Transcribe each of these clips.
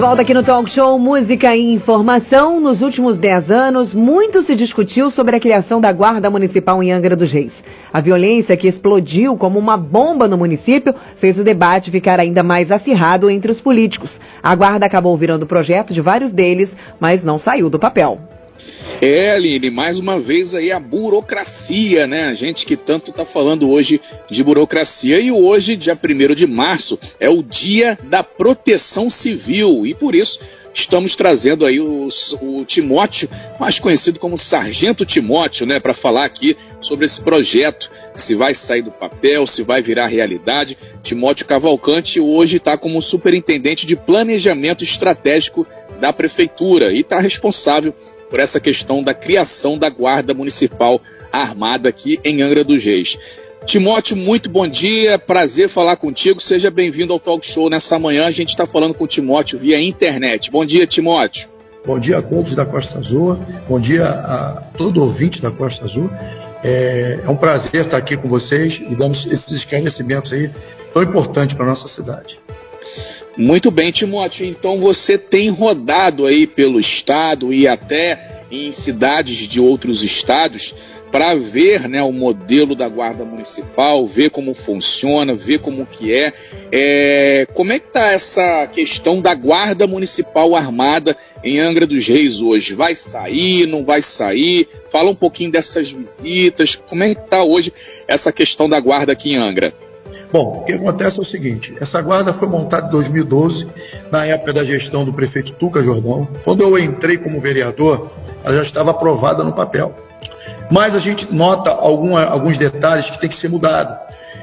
De volta aqui no Talk Show Música e Informação. Nos últimos 10 anos, muito se discutiu sobre a criação da Guarda Municipal em Angra dos Reis. A violência que explodiu como uma bomba no município fez o debate ficar ainda mais acirrado entre os políticos. A Guarda acabou virando projeto de vários deles, mas não saiu do papel. É, Aline, mais uma vez aí a burocracia, né? A gente que tanto está falando hoje de burocracia. E hoje, dia 1 de março, é o Dia da Proteção Civil. E por isso estamos trazendo aí o, o, Timóteo, mais conhecido como Sargento Timóteo, né, para falar aqui sobre esse projeto, se vai sair do papel, se vai virar realidade. Timóteo Cavalcante hoje está como superintendente de planejamento estratégico da prefeitura e está responsável por essa questão da criação da Guarda Municipal Armada aqui em Angra dos Reis. Timóteo, muito bom dia, prazer falar contigo. Seja bem-vindo ao Talk Show nessa manhã. A gente está falando com o Timóteo via internet. Bom dia, Timóteo. Bom dia todos da Costa Azul, bom dia a todo ouvinte da Costa Azul. É, é um prazer estar aqui com vocês e damos esses esclarecimentos aí tão importantes para a nossa cidade. Muito bem, Timóteo. Então você tem rodado aí pelo estado e até em cidades de outros estados para ver né, o modelo da guarda municipal, ver como funciona, ver como que é. é como é que está essa questão da guarda municipal armada em Angra dos Reis hoje? Vai sair, não vai sair? Fala um pouquinho dessas visitas. Como é que está hoje essa questão da guarda aqui em Angra? Bom, o que acontece é o seguinte: essa guarda foi montada em 2012, na época da gestão do prefeito Tuca Jordão. Quando eu entrei como vereador, ela já estava aprovada no papel. Mas a gente nota alguns detalhes que tem que ser mudado.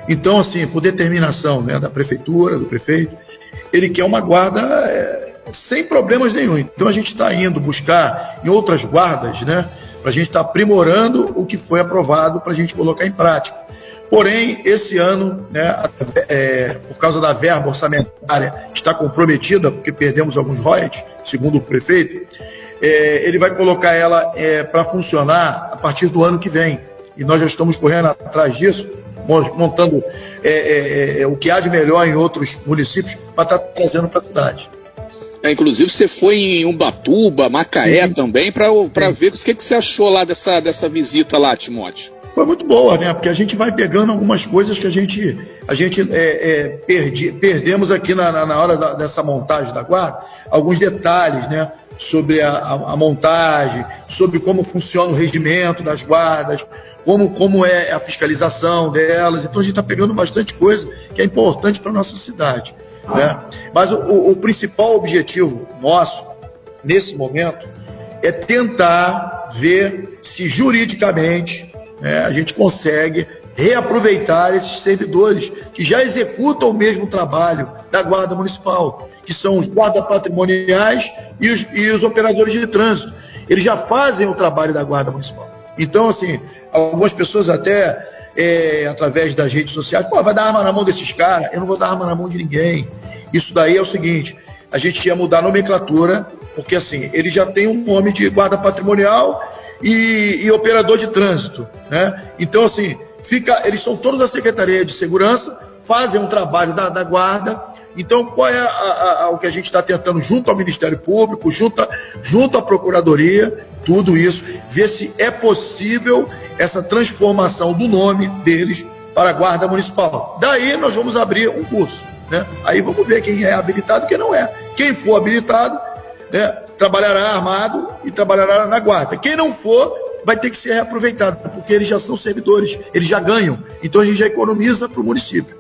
Então, assim, por determinação né, da prefeitura, do prefeito, ele quer uma guarda é, sem problemas nenhum. Então a gente está indo buscar em outras guardas, né, para a gente estar tá aprimorando o que foi aprovado para a gente colocar em prática. Porém, esse ano, né, é, por causa da verba orçamentária, está comprometida, porque perdemos alguns royalties, segundo o prefeito, é, ele vai colocar ela é, para funcionar a partir do ano que vem. E nós já estamos correndo atrás disso, montando é, é, é, o que há de melhor em outros municípios para estar tá trazendo para a cidade. Inclusive você foi em Ubatuba, Macaé Sim. também, para ver o que, que você achou lá dessa, dessa visita lá, Timóteo foi muito boa, né? Porque a gente vai pegando algumas coisas que a gente, a gente é, é, perdi, perdemos aqui na, na, hora da, dessa montagem da guarda, alguns detalhes, né? Sobre a, a, a, montagem, sobre como funciona o regimento das guardas, como, como é a fiscalização delas. Então a gente está pegando bastante coisa que é importante para a nossa cidade. Né? Mas o, o principal objetivo nosso, nesse momento, é tentar ver se juridicamente né, a gente consegue reaproveitar esses servidores que já executam o mesmo trabalho da Guarda Municipal, que são os guardas patrimoniais e os, e os operadores de trânsito. Eles já fazem o trabalho da Guarda Municipal. Então, assim, algumas pessoas até, é, através das redes sociais, pô, vai dar arma na mão desses caras? Eu não vou dar arma na mão de ninguém. Isso daí é o seguinte, a gente ia mudar a nomenclatura, porque assim, ele já tem um nome de guarda patrimonial e, e operador de trânsito. Né? Então, assim, fica, eles são todos da Secretaria de Segurança, fazem um trabalho da, da guarda. Então, qual é a, a, a, o que a gente está tentando junto ao Ministério Público, junto, junto à Procuradoria, tudo isso, ver se é possível essa transformação do nome deles para a Guarda Municipal. Daí nós vamos abrir um curso. Né? Aí vamos ver quem é habilitado e quem não é. Quem for habilitado, né, trabalhará armado e trabalhará na guarda. Quem não for, vai ter que ser reaproveitado, porque eles já são servidores, eles já ganham. Então a gente já economiza para o município.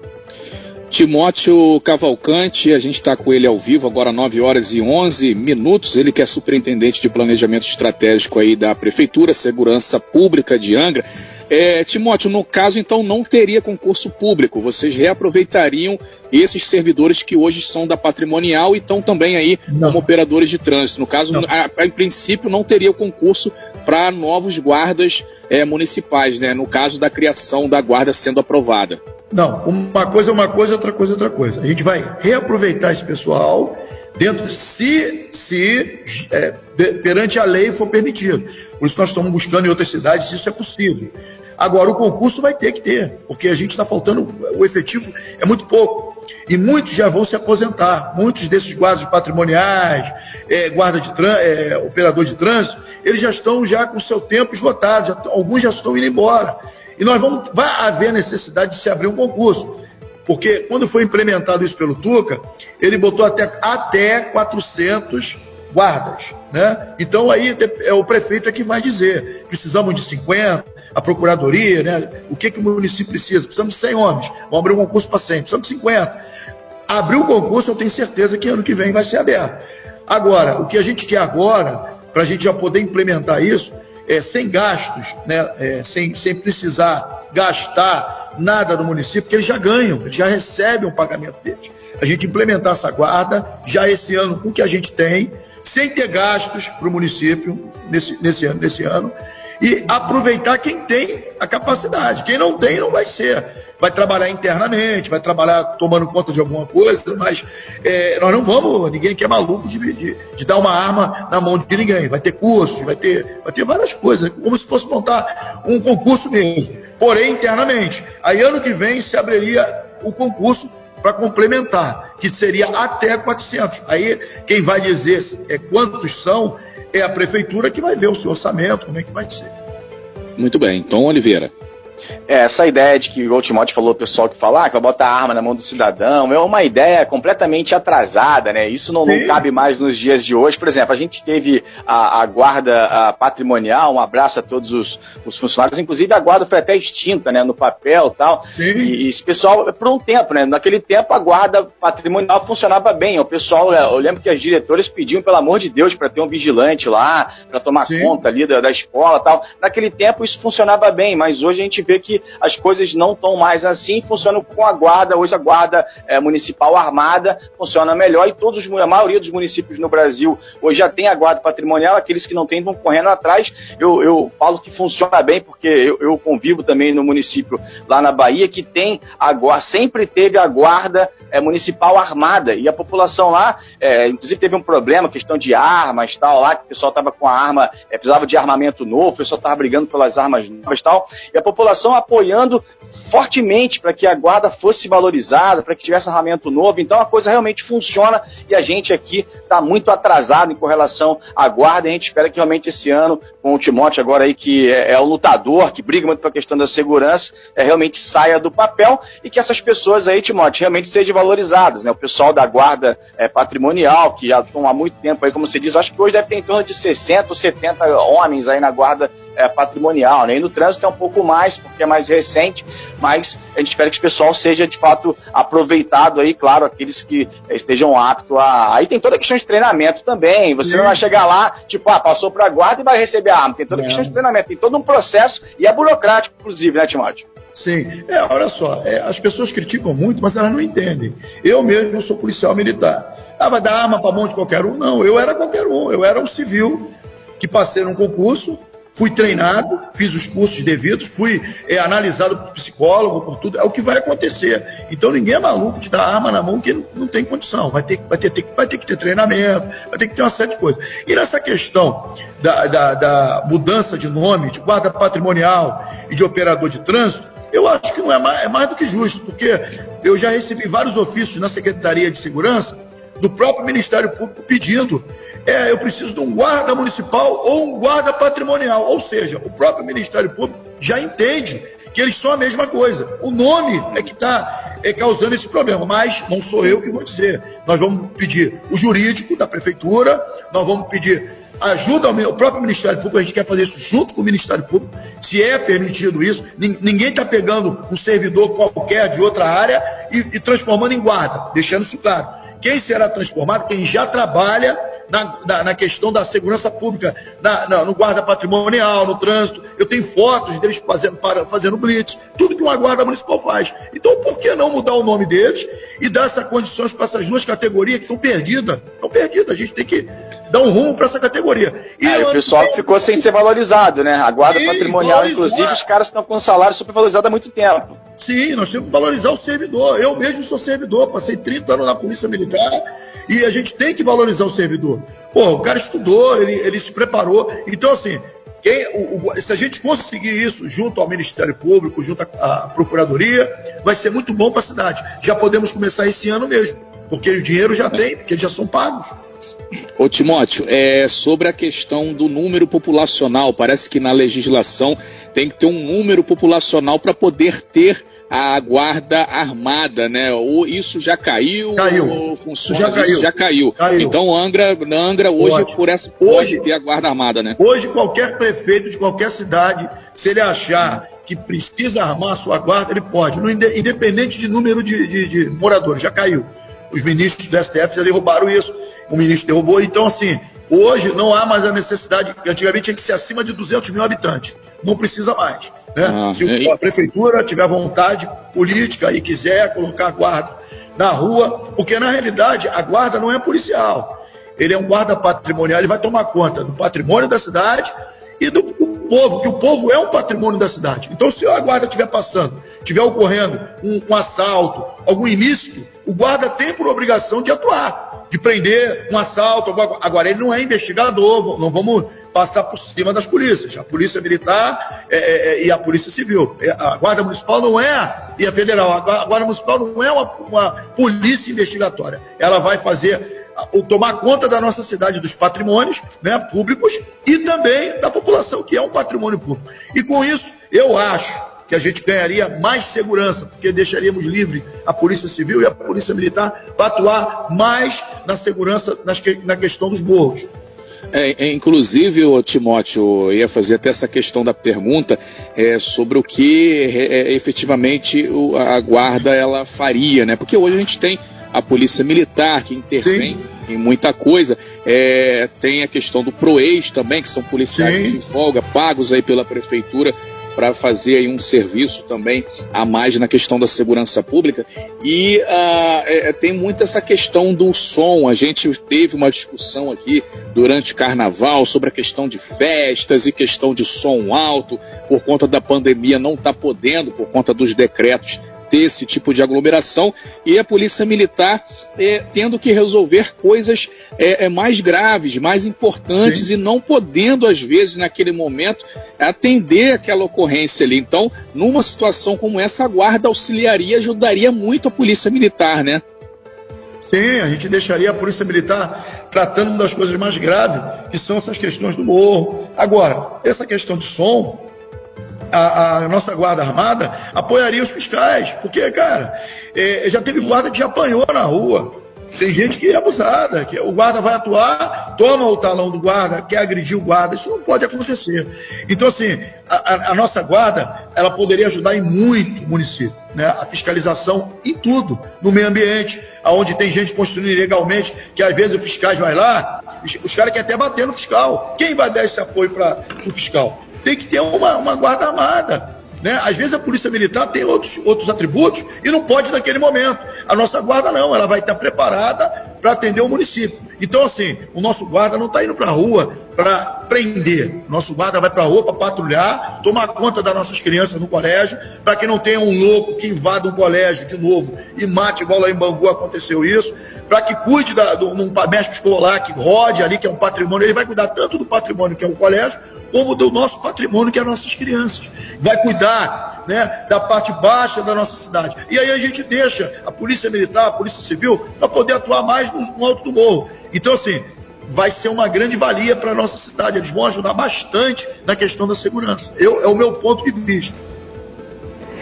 Timóteo Cavalcante, a gente está com ele ao vivo agora 9 horas e 11 minutos. Ele que é superintendente de planejamento estratégico aí da Prefeitura, Segurança Pública de Angra. É, Timóteo, no caso, então, não teria concurso público. Vocês reaproveitariam esses servidores que hoje são da patrimonial e estão também aí não. como operadores de trânsito. No caso, a, a, em princípio, não teria o concurso para novos guardas é, municipais, né? No caso da criação da guarda sendo aprovada. Não, uma coisa é uma coisa, outra coisa é outra coisa. A gente vai reaproveitar esse pessoal dentro, se, se é, de, perante a lei for permitido. Por isso nós estamos buscando em outras cidades se isso é possível. Agora, o concurso vai ter que ter, porque a gente está faltando, o efetivo é muito pouco. E muitos já vão se aposentar. Muitos desses guardas patrimoniais, é, guarda de é, operador de trânsito, eles já estão já com seu tempo esgotado, já, alguns já estão indo embora. E nós vamos, vai haver necessidade de se abrir um concurso. Porque quando foi implementado isso pelo Tuca, ele botou até, até 400 guardas. Né? Então aí é o prefeito é que vai dizer, precisamos de 50, a procuradoria, né? o que, que o município precisa? Precisamos de 100 homens, vamos abrir um concurso para 100, precisamos de 50. Abrir o concurso, eu tenho certeza que ano que vem vai ser aberto. Agora, o que a gente quer agora, para a gente já poder implementar isso, é sem gastos, né? É, sem, sem precisar gastar nada do município, porque eles já ganham, eles já recebem o pagamento deles. A gente implementar essa guarda já esse ano com o que a gente tem, sem ter gastos para o município nesse, nesse ano, nesse ano, e aproveitar quem tem a capacidade. Quem não tem, não vai ser. Vai trabalhar internamente, vai trabalhar tomando conta de alguma coisa, mas é, nós não vamos, ninguém aqui é maluco de, de, de, dar uma arma na mão de ninguém. Vai ter cursos, vai ter, vai ter várias coisas, como se fosse montar um concurso mesmo. Porém, internamente. Aí ano que vem se abriria o concurso para complementar, que seria até 400. Aí quem vai dizer é, quantos são é a prefeitura que vai ver o seu orçamento, como é que vai ser. Muito bem. Tom Oliveira. É, essa ideia de que o Timóteo falou, o pessoal que fala ah, que vai botar a arma na mão do cidadão, é uma ideia completamente atrasada, né? Isso não, não cabe mais nos dias de hoje. Por exemplo, a gente teve a, a guarda a patrimonial, um abraço a todos os, os, funcionários, inclusive a guarda foi até extinta, né? No papel tal. e tal. E esse pessoal, por um tempo, né? Naquele tempo a guarda patrimonial funcionava bem. O pessoal, eu lembro que as diretoras pediam, pelo amor de Deus, para ter um vigilante lá, para tomar Sim. conta ali da, da escola tal. Naquele tempo isso funcionava bem, mas hoje a gente vê que as coisas não estão mais assim, funcionam com a guarda. Hoje a guarda é, municipal armada funciona melhor e todos a maioria dos municípios no Brasil hoje já tem a guarda patrimonial, aqueles que não têm vão correndo atrás. Eu, eu falo que funciona bem porque eu, eu convivo também no município lá na Bahia que tem a guarda, sempre teve a guarda é, municipal armada e a população lá, é, inclusive teve um problema, questão de armas tal lá, que o pessoal estava com a arma, é, precisava de armamento novo, o pessoal estava brigando pelas armas novas tal, e a população apoiando fortemente para que a guarda fosse valorizada, para que tivesse armamento novo. Então a coisa realmente funciona e a gente aqui está muito atrasado em relação à guarda. E a gente espera que realmente esse ano, com o Timote agora aí, que é, é lutador, que briga muito pela questão da segurança, é, realmente saia do papel e que essas pessoas aí, Timote, realmente sejam valorizadas. Né? O pessoal da guarda é, patrimonial, que já estão há muito tempo aí, como você diz, acho que hoje deve ter em torno de 60 ou 70 homens aí na guarda é, patrimonial. Né? E no trânsito é um pouco mais, porque é mais recente, mas a gente espera que o pessoal seja de fato aproveitado aí, claro, aqueles que estejam aptos a. Aí tem toda a questão de treinamento também. Você Sim. não vai chegar lá, tipo, ah, passou para a guarda e vai receber a arma. Tem toda a questão de treinamento, tem todo um processo e é burocrático, inclusive, né, Timóteo? Sim. É, olha só, é, as pessoas criticam muito, mas elas não entendem. Eu mesmo sou policial militar. Ah, vai dar arma para mão de qualquer um? Não, eu era qualquer um. Eu era um civil que passei num concurso, fui treinado, fiz os cursos devidos, fui é, analisado por psicólogo, por tudo, é o que vai acontecer. Então ninguém é maluco de dar arma na mão que não, tem condição, vai ter, vai, ter, ter, vai ter que ter treinamento, vai ter que ter uma série de coisas. E nessa questão da, da, da mudança de nome, de guarda patrimonial e de operador de trânsito, eu acho que não é mais, é mais do que justo, porque eu já recebi vários ofícios na Secretaria de Segurança do próprio Ministério Público pedindo, é, eu preciso de um guarda municipal ou um guarda patrimonial. Ou seja, o próprio Ministério Público já entende que eles são a mesma coisa. O nome é que está é, causando esse problema, mas não sou eu que vou dizer. Nós vamos pedir o jurídico da prefeitura, nós vamos pedir ajuda ao próprio Ministério Público, a gente quer fazer isso junto com o Ministério Público, se é permitido isso. Ninguém está pegando um servidor qualquer de outra área e, e transformando em guarda, deixando isso claro. Quem será transformado? Quem já trabalha na, na, na questão da segurança pública, na, no guarda patrimonial, no trânsito. Eu tenho fotos deles fazendo, para, fazendo blitz, tudo que uma guarda municipal faz. Então, por que não mudar o nome deles e dar essas condições para essas duas categorias que estão perdidas? Estão perdidas, a gente tem que dar um rumo para essa categoria. E o pessoal ficou sem ser valorizado, né? A guarda patrimonial, valorizar. inclusive, os caras estão com um salário supervalorizado há muito tempo. Sim, nós temos que valorizar o servidor. Eu mesmo sou servidor, passei 30 anos na Polícia Militar e a gente tem que valorizar o servidor. Pô, o cara estudou, ele, ele se preparou. Então, assim, Quem, o, o, se a gente conseguir isso junto ao Ministério Público, junto à, Procuradoria, vai ser muito bom para a cidade. Já podemos começar esse ano mesmo, porque o dinheiro já tem, porque já são pagos. Ô Timóteo, é, sobre a questão do número populacional, parece que na legislação tem que ter um número populacional para poder ter a guarda armada, né? Ou isso já caiu, caiu. ou funciona, já caiu. já caiu. caiu. Então Angra, Angra hoje pode. por essa hoje, pode ter a guarda armada, né? Hoje qualquer prefeito de qualquer cidade, se ele achar que precisa armar a sua guarda, ele pode, independente de número de, de, de moradores, já caiu. Os ministros do STF já derrubaram isso, o ministro derrubou, então assim, hoje não há mais a necessidade, antigamente tinha que ser acima de 200 mil habitantes, não precisa mais. Né? Ah, Se a prefeitura tiver vontade política e quiser colocar guarda na rua, porque na realidade a guarda não é policial. Ele é um guarda patrimonial, ele vai tomar conta do patrimônio da cidade e do povo, que o povo é um patrimônio da cidade. Então, se a guarda estiver passando, estiver ocorrendo um, um assalto, algum ilícito, o guarda tem por obrigação de atuar, de prender um assalto. Agora, ele não é investigador, não vamos passar por cima das polícias. A polícia militar é, é, é, e a polícia civil. É, a guarda municipal não é, e a federal, a guarda municipal não é uma, uma polícia investigatória. Ela vai fazer tomar conta da nossa cidade, dos patrimônios né, públicos e também da população, que é um patrimônio público. E com isso, eu acho que a gente ganharia mais segurança, porque deixaríamos livre a Polícia Civil e a Polícia Militar para atuar mais na segurança nas, na questão dos morros. É, é, inclusive, o Timóteo ia fazer até essa questão da pergunta é, sobre o que é, é, efetivamente o, a guarda ela faria, né? Porque hoje a gente tem a polícia militar que intervém Sim. em muita coisa, é, tem a questão do PROEX também, que são policiais Sim. de folga, pagos aí pela prefeitura para fazer aí um serviço também a mais na questão da segurança pública. E uh, é, tem muito essa questão do som. A gente teve uma discussão aqui durante o carnaval sobre a questão de festas e questão de som alto, por conta da pandemia não está podendo, por conta dos decretos ter esse tipo de aglomeração e a polícia militar é, tendo que resolver coisas é, é mais graves, mais importantes Sim. e não podendo, às vezes, naquele momento, atender aquela ocorrência ali. Então, numa situação como essa, a guarda auxiliaria ajudaria muito a polícia militar, né? Sim, a gente deixaria a polícia militar tratando das coisas mais graves, que são essas questões do morro. Agora, essa questão de som, a, a, nossa guarda armada apoiaria os fiscais, porque, cara, é, já teve guarda que já apanhou na rua. Tem gente que é abusada, que o guarda vai atuar, toma o talão do guarda, quer agredir o guarda. Isso não pode acontecer. Então, assim, a, a nossa guarda, ela poderia ajudar em muito o município. Né? A fiscalização em tudo, no meio ambiente, aonde tem gente construindo ilegalmente, que às vezes o fiscal vai lá, os caras querem até bater no fiscal. Quem vai dar esse apoio para o fiscal? Tem que ter uma, uma guarda armada. Né? Às vezes a polícia militar tem outros, outros atributos e não pode naquele momento. A nossa guarda não, ela vai estar preparada para atender o município. Então, assim, o nosso guarda não está indo para a rua para prender. Nosso guarda vai para a para patrulhar, tomar conta das nossas crianças no colégio, para que não tenha um louco que invada um colégio de novo e mate, igual lá em Bangu aconteceu isso, para que cuide da, do, num mestre escolar que rode ali, que é um patrimônio. Ele vai cuidar tanto do patrimônio que é o colégio, como do nosso patrimônio, que é as nossas crianças. Vai cuidar né, da parte baixa da nossa cidade. E aí a gente deixa a Polícia Militar, a Polícia Civil, para poder atuar mais no, no alto do morro. Então, assim, vai ser uma grande valia para a nossa cidade. Eles vão ajudar bastante na questão da segurança. Eu, é o meu ponto de vista.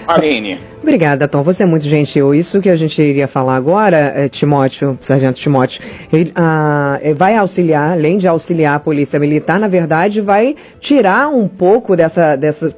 Aline. Obrigada, Tom. Você é muito gentil. Isso que a gente iria falar agora, é, Timóteo, Sargento Timóteo, ele, ah, é, vai auxiliar, além de auxiliar a Polícia Militar, na verdade, vai tirar um pouco dessa, dessa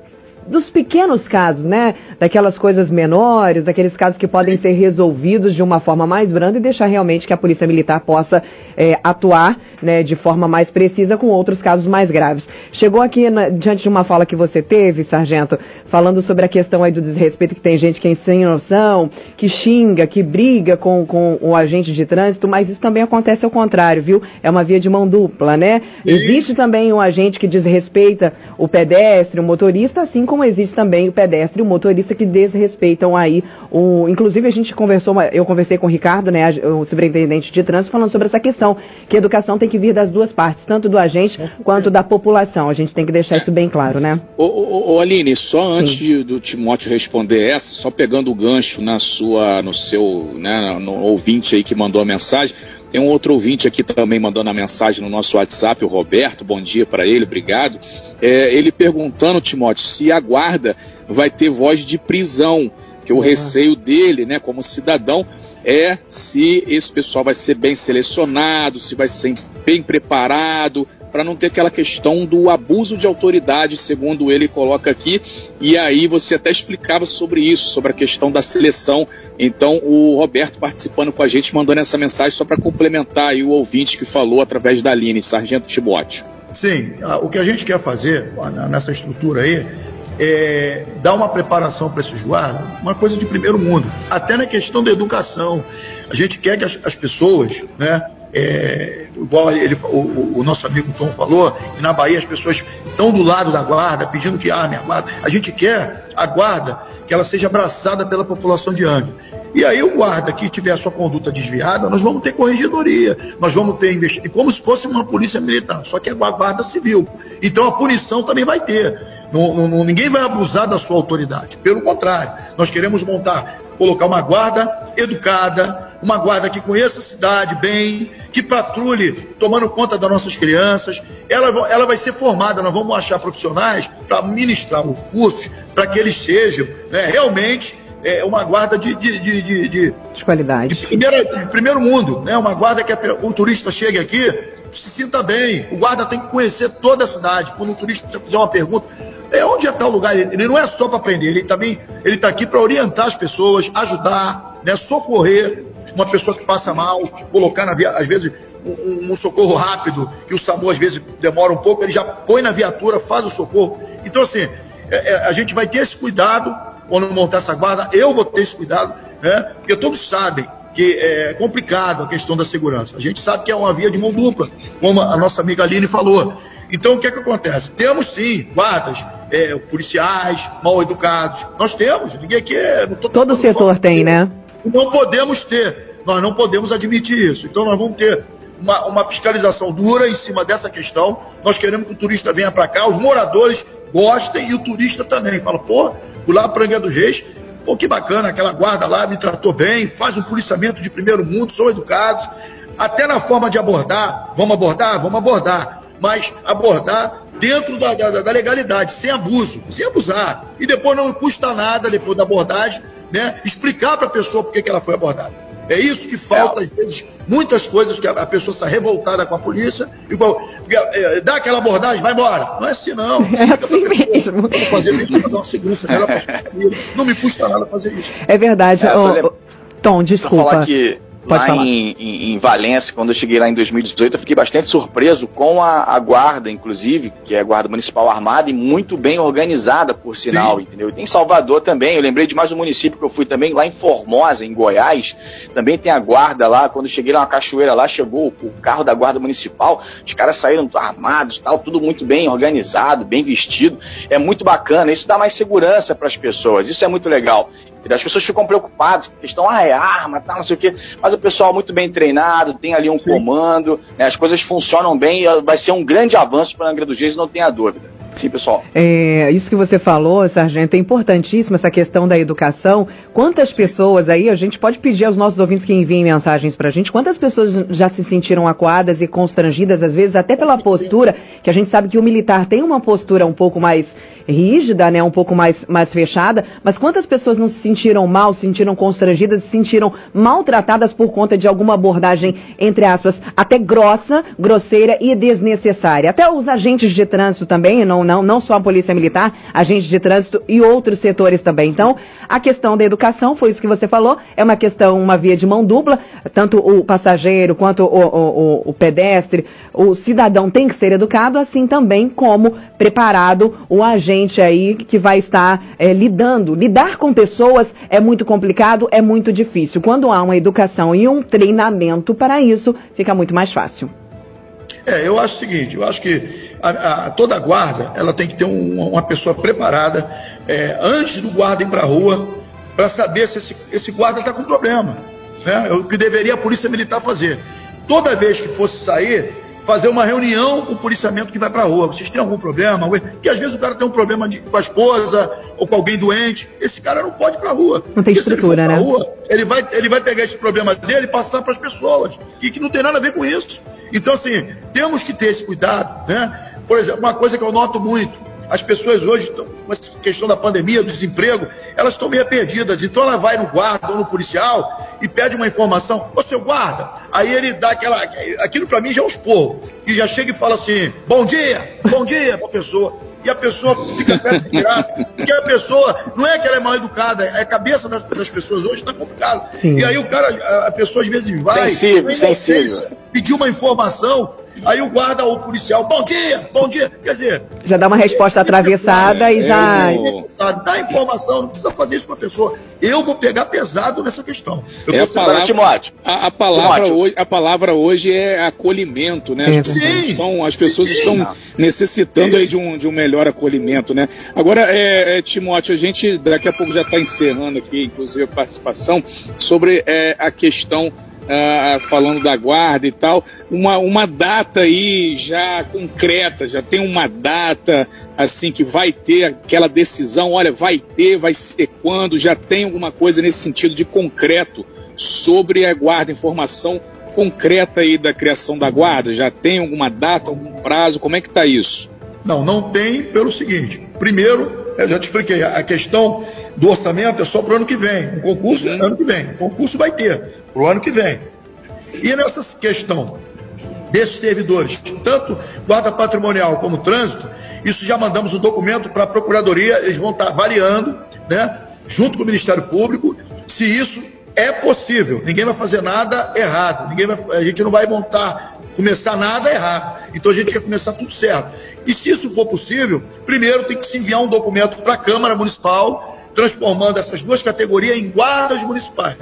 dos pequenos casos, né? Daquelas coisas menores, daqueles casos que podem ser resolvidos de uma forma mais branda e deixar realmente que a Polícia Militar possa é, atuar né, de forma mais precisa com outros casos mais graves. Chegou aqui na, diante de uma fala que você teve, Sargento, falando sobre a questão aí do desrespeito, que tem gente que é sem noção, que xinga, que briga com, com o agente de trânsito, mas isso também acontece ao contrário, viu? É uma via de mão dupla, né? Existe também um agente que desrespeita o pedestre, o motorista, assim como como existe também o pedestre e o motorista que desrespeitam aí o. Inclusive, a gente conversou, eu conversei com o Ricardo, né, o superintendente de trânsito, falando sobre essa questão, que a educação tem que vir das duas partes, tanto do agente quanto da população. A gente tem que deixar isso bem claro, né? Ô, ô, ô Aline, só antes de, do Timóteo responder essa, só pegando o gancho na sua, no seu, né, no ouvinte aí que mandou a mensagem. Tem um outro ouvinte aqui também mandando a mensagem no nosso WhatsApp, o Roberto, bom dia para ele, obrigado. É, ele perguntando, Timóteo, se a guarda vai ter voz de prisão, que o receio dele, né, como cidadão, é se esse pessoal vai ser bem selecionado, se vai ser bem preparado, para não ter aquela questão do abuso de autoridade, segundo ele coloca aqui. E aí você até explicava sobre isso, sobre a questão da seleção. Então o Roberto participando com a gente, mandando essa mensagem só para complementar aí o ouvinte que falou através da Aline, Sargento Timóteo. Sim, o que a gente quer fazer nessa estrutura aí é, dar uma preparação para esses guardas, uma coisa de primeiro mundo. Até na questão da educação. A gente quer que as, as pessoas, né, é, igual ele, o, o, nosso amigo Tom falou, e na Bahia as pessoas estão do lado da guarda, pedindo que arme a guarda. A gente quer a guarda que ela seja abraçada pela população de Angra. E aí o guarda que tiver a sua conduta desviada, nós vamos ter corregedoria, nós vamos ter investido, como se fosse uma polícia militar, só que é a guarda civil. Então a punição também vai ter. Não, não, ninguém vai abusar da sua autoridade. Pelo contrário, nós queremos montar, colocar uma guarda educada, uma guarda que conheça a cidade bem, que patrulhe tomando conta das nossas crianças. Ela, ela vai ser formada, nós vamos achar profissionais para ministrar os cursos, para que eles sejam né, realmente é, uma guarda de, de, de, de, de qualidade. De, primeira, de primeiro mundo, né, uma guarda que a, o turista chegue aqui se sinta bem. O guarda tem que conhecer toda a cidade. Quando o turista fizer uma pergunta, é onde é tal lugar? Ele não é só para aprender, ele também ele está aqui para orientar as pessoas, ajudar, né, socorrer uma pessoa que passa mal, colocar na via, às vezes um, um, socorro rápido, que o SAMU às vezes demora um pouco, ele já põe na viatura, faz o socorro. Então, assim, é, é, a gente vai ter esse cuidado quando montar essa guarda, eu vou ter esse cuidado, né? Porque todos sabem que é complicado a questão da segurança. A gente sabe que é uma via de mão dupla, como a nossa amiga Aline falou. Então, o que é que acontece? Temos sim guardas, é, policiais, mal educados. Nós temos, ninguém aqui é. Todo setor tem, né? Não podemos ter, nós não podemos admitir isso. Então, nós vamos ter uma, uma fiscalização dura em cima dessa questão. Nós queremos que o turista venha para cá, os moradores gostem e o turista também. Fala, pô, fui lá para dos Reis, Pô, que bacana, aquela guarda lá me tratou bem, faz um policiamento de primeiro mundo, são educados. Até na forma de abordar, vamos abordar? Vamos abordar. Mas abordar dentro da, da, da legalidade, sem abuso, sem abusar. E depois não custa nada, depois da abordagem, né, explicar para a pessoa por que ela foi abordada. É isso que falta, às vezes, muitas coisas que a, pessoa está revoltada com a polícia, igual, é, dá aquela abordagem, vai embora. Não é assim, não. É assim mesmo. Vou fazer isso para dar uma segurança nela, não me custa nada fazer isso. É verdade. É, oh, Tom, desculpa. Falar que Pode lá em, em, em, Valência, quando eu cheguei lá em 2018, eu fiquei bastante surpreso com a, a, guarda, inclusive, que é a guarda municipal armada e muito bem organizada, por sinal, Sim. entendeu? E tem Salvador também, eu lembrei de mais um município que eu fui também, lá em Formosa, em Goiás, também tem a guarda lá, quando eu cheguei lá na cachoeira lá, chegou o, o carro da guarda municipal, os caras saíram armados, tal, tudo muito bem organizado, bem vestido, é muito bacana, isso dá mais segurança para as pessoas, isso é muito legal. As pessoas ficam preocupadas com a questão, ah, é arma, tá, não sei o quê. Mas o pessoal é muito bem treinado, tem ali um Sim. comando, né, as coisas funcionam bem e vai ser um grande avanço para a Angra dos Reis, não tenha dúvida. Sim, pessoal. É, isso que você falou, Sargento, é importantíssimo essa questão da educação. Quantas pessoas aí, a gente pode pedir aos nossos ouvintes que enviem mensagens para a gente, quantas pessoas já se sentiram acuadas e constrangidas, às vezes até pela postura, que a gente sabe que o militar tem uma postura um pouco mais rígida, né, um pouco mais, mais fechada, mas quantas pessoas não se sentiram mal, se sentiram constrangidas, se sentiram maltratadas por conta de alguma abordagem, entre aspas, até grossa, grosseira e desnecessária. Até os agentes de trânsito também, não, não, não só a polícia militar, agentes de trânsito e outros setores também. Então, a questão da educação, foi isso que você falou, é uma questão, uma via de mão dupla, tanto o passageiro quanto o, o, o, o pedestre, o cidadão tem que ser educado, assim também como preparado o agente gente aí que vai estar é, lidando. Lidar com pessoas é muito complicado, é muito difícil. Quando há uma educação e um treinamento para isso, fica muito mais fácil. É, eu acho o seguinte, eu acho que a, a, toda a guarda ela tem que ter um, uma pessoa preparada é, antes do guarda ir para a rua, para saber se esse, esse guarda está com problema. Né? O que deveria a Polícia Militar fazer. Toda vez que fosse sair, fazer uma reunião com o policiamento que vai para a rua. Vocês têm algum problema? Porque às vezes o cara tem um problema de, com a esposa ou com alguém doente. Esse cara não pode ir para a rua. Não tem estrutura, ele né? Rua, ele, vai, ele vai pegar esse problema dele e passar para as pessoas. E que não tem nada a ver com isso. Então, assim, temos que ter esse cuidado. Né? Por exemplo, uma coisa que eu noto muito. As pessoas hoje, com essa questão da pandemia, do desemprego, elas estão meio perdidas. Então ela vai no guarda ou no policial e pede uma informação. Ô seu guarda, aí ele dá aquela. Aquilo para mim já é um esporro. E já chega e fala assim: bom dia, bom dia pra pessoa e a pessoa fica perto de graça. Porque a pessoa, não é que ela é mal educada, é a cabeça das, das pessoas hoje está complicado. Sim. E aí o cara, a, a, pessoa às vezes vai. Sensível, sensível. Pedir uma informação Aí o guarda ou o policial, bom dia, bom dia. Quer dizer. Já dá uma resposta atravessada e já. É dá informação, não precisa fazer isso com a pessoa. Eu vou pegar pesado nessa questão. Eu é a, palavra, a, a, palavra hoje, a palavra hoje é acolhimento, né? As, é, pessoas, estão, as pessoas sim. estão necessitando aí de um, de um melhor acolhimento, né? Agora, é, é, Timóteo, a gente daqui a pouco já está encerrando aqui, inclusive, a participação sobre é, a questão uh, falando da guarda e tal, uma, uma data aí já concreta, já tem uma data assim que vai ter aquela decisão, olha, vai ter, vai ser quando, já tem alguma coisa nesse sentido de concreto sobre a guarda, informação concreta aí da criação da guarda, já tem alguma data, algum prazo, como é que está isso? Não, não tem pelo seguinte, primeiro, eu já te expliquei, a questão do orçamento é só para o ano que vem. Um concurso é ano que vem. Um concurso vai ter para o ano que vem. E nessa questão desses servidores, tanto guarda patrimonial como trânsito, isso já mandamos um documento para a Procuradoria, eles vão estar avaliando, né, junto com o Ministério Público, se isso é possível. Ninguém vai fazer nada errado. Ninguém vai, a gente não vai montar, começar nada errado. Então a gente quer começar tudo certo. E se isso for possível, primeiro tem que se enviar um documento para a Câmara Municipal transformando essas duas categorias em guardas municipais.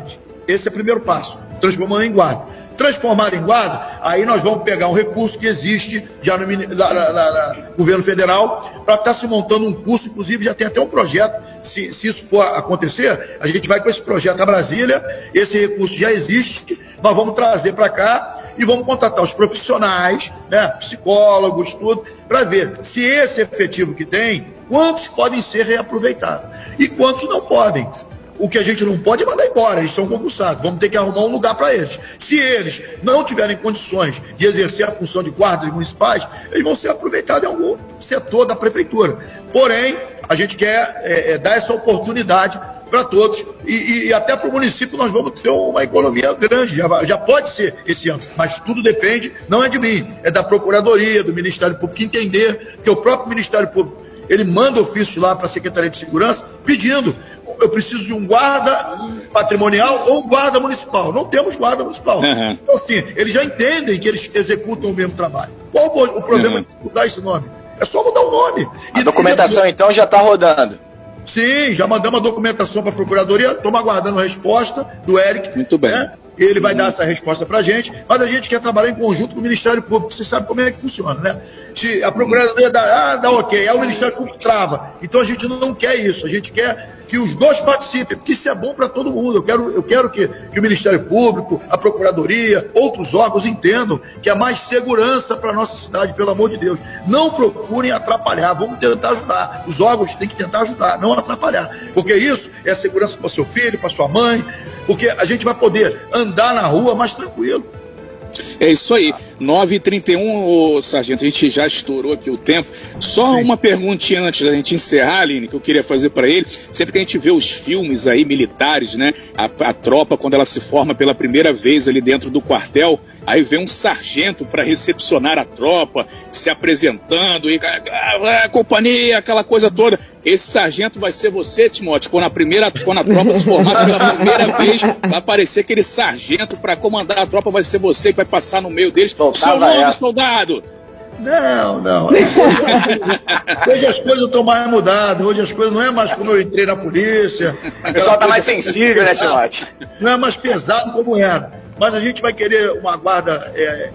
Esse é o primeiro passo, transformando em guarda. Transformado em guarda, aí nós vamos pegar um recurso que existe já no, na, na, na, governo federal para estar tá se montando um curso, inclusive já tem até um projeto. Se, se isso for acontecer, a gente vai com esse projeto a Brasília, esse recurso já existe, nós vamos trazer para cá e vamos contratar os profissionais, né, psicólogos, tudo, para ver se esse efetivo que tem quantos podem ser reaproveitados e quantos não podem. O que a gente não pode é mandar embora, eles são concursados. Vamos ter que arrumar um lugar para eles. Se eles não tiverem condições de exercer a função de guardas municipais, eles vão ser aproveitados em algum setor da prefeitura. Porém, a gente quer é, é, dar essa oportunidade para todos e, e até para o município nós vamos ter uma economia grande, já, já pode ser esse ano, mas tudo depende, não é de mim, é da Procuradoria, do Ministério Público entender que o próprio Ministério Público ele manda ofício lá para a Secretaria de Segurança pedindo: eu preciso de um guarda patrimonial ou um guarda municipal. Não temos guarda municipal. Uhum. Então, assim, eles já entendem que eles executam o mesmo trabalho. Qual o problema uhum. de mudar esse nome? É só mudar o nome. A e, documentação, e, então, já está rodando. Sim, já mandamos a documentação para a Procuradoria, estamos aguardando a resposta do Eric. Muito bem. Né? Ele vai dar essa resposta para a gente, mas a gente quer trabalhar em conjunto com o Ministério Público. Você sabe como é que funciona, né? Se a Procuradoria dá, ah, dá ok, aí o Ministério Público trava. Então a gente não quer isso, a gente quer que os dois participem, porque isso é bom para todo mundo. Eu quero, eu quero que, que, o Ministério Público, a Procuradoria, outros órgãos entendam que é mais segurança para a nossa cidade, pelo amor de Deus. Não procurem atrapalhar, vamos tentar ajudar. Os órgãos têm que tentar ajudar, não atrapalhar. Porque isso é segurança para seu filho, para sua mãe, porque a gente vai poder andar na rua mais tranquilo. É isso aí. 9h31, Sargento, a gente já estourou aqui o tempo. Só Sim. uma perguntinha antes da gente encerrar, Aline, que eu queria fazer para ele. Sempre que a gente vê os filmes aí militares, né? A, a, tropa, quando ela se forma pela primeira vez ali dentro do quartel, aí vem um sargento para recepcionar a tropa, se apresentando, e a, a companhia, aquela coisa toda. Esse sargento vai ser você, Timóteo, quando a primeira, quando a tropa se formar pela primeira vez, vai aparecer aquele sargento para comandar a tropa, vai ser você que vai passar no meio deles. Seu nome, essa. soldado! Não, não. Hoje as coisas estão mais mudadas. Hoje as coisas não é mais como eu entrei na polícia. O pessoal está mais sensível, né, Timóteo? Não é mais pesado como era. Mas a gente vai querer uma guarda é,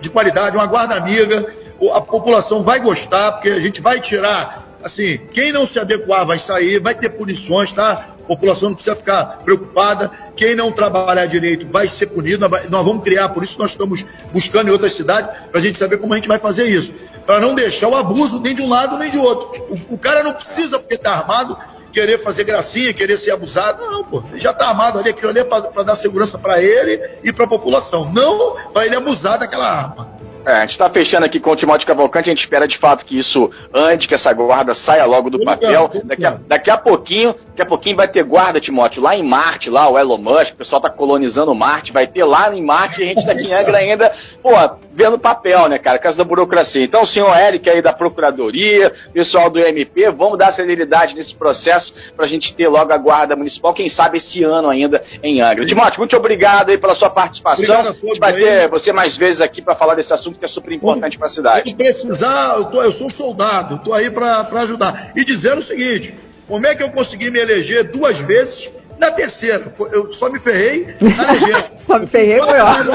de qualidade, uma guarda amiga. A população vai gostar, porque a gente vai tirar assim, quem não se adequar vai sair, vai ter punições, tá? População não precisa ficar preocupada. Quem não trabalhar direito vai ser punido. Nós vamos criar, por isso nós estamos buscando em outras cidades, para a gente saber como a gente vai fazer isso. Para não deixar o abuso nem de um lado nem de outro. O, o cara não precisa, porque está armado, querer fazer gracinha, querer ser abusado. Não, pô, ele já está armado ali, aquilo ali é para dar segurança para ele e para a população, não para ele abusar daquela arma. É, a gente está fechando aqui com o Timóteo Cavalcante, a gente espera de fato que isso ande, que essa guarda saia logo do papel. Daqui a, daqui a pouquinho, daqui a pouquinho vai ter guarda, Timóteo, lá em Marte, lá o Elon Musk, o pessoal está colonizando Marte, vai ter lá em Marte e a gente está aqui em Angra ainda, pô, vendo papel, né, cara, caso da burocracia. Então, o senhor Eric aí da Procuradoria, pessoal do MP, vamos dar celeridade nesse processo para a gente ter logo a guarda municipal, quem sabe esse ano ainda em Angra. Sim. Timóteo, muito obrigado aí pela sua participação. Obrigado a, a gente vai ter você mais vezes aqui para falar desse assunto assunto que é super importante para a cidade. Se precisar, eu, tô, eu sou soldado, estou aí para ajudar. E dizer o seguinte: como é que eu consegui me eleger duas vezes? Na terceira, eu só me ferrei na legenda. só me ferrei, foi ótimo.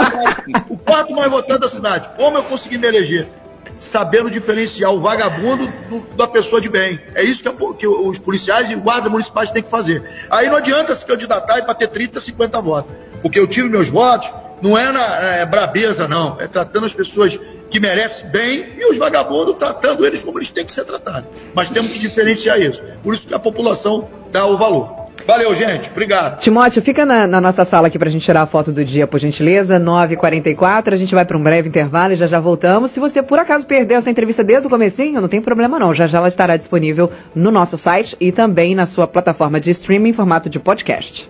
O quarto mais votado da cidade. Como eu consegui me eleger? sabendo diferenciar o vagabundo do, da pessoa de bem. É isso que, a, que, os policiais e guardas municipais têm que fazer. Aí não adianta se candidatar e para ter 30, 50 votos. Porque eu tive meus votos, não é na é, brabeza, não. É tratando as pessoas que merecem bem e os vagabundos tratando eles como eles têm que ser tratados. Mas temos que diferenciar isso. Por isso que a população dá o valor. Valeu, gente. Obrigado. Timóteo, fica na, na nossa sala aqui para a gente tirar a foto do dia, por gentileza. 9h44. A gente vai para um breve intervalo e já já voltamos. Se você, por acaso, perdeu essa entrevista desde o comecinho, não tem problema não. Já já ela estará disponível no nosso site e também na sua plataforma de streaming em formato de podcast.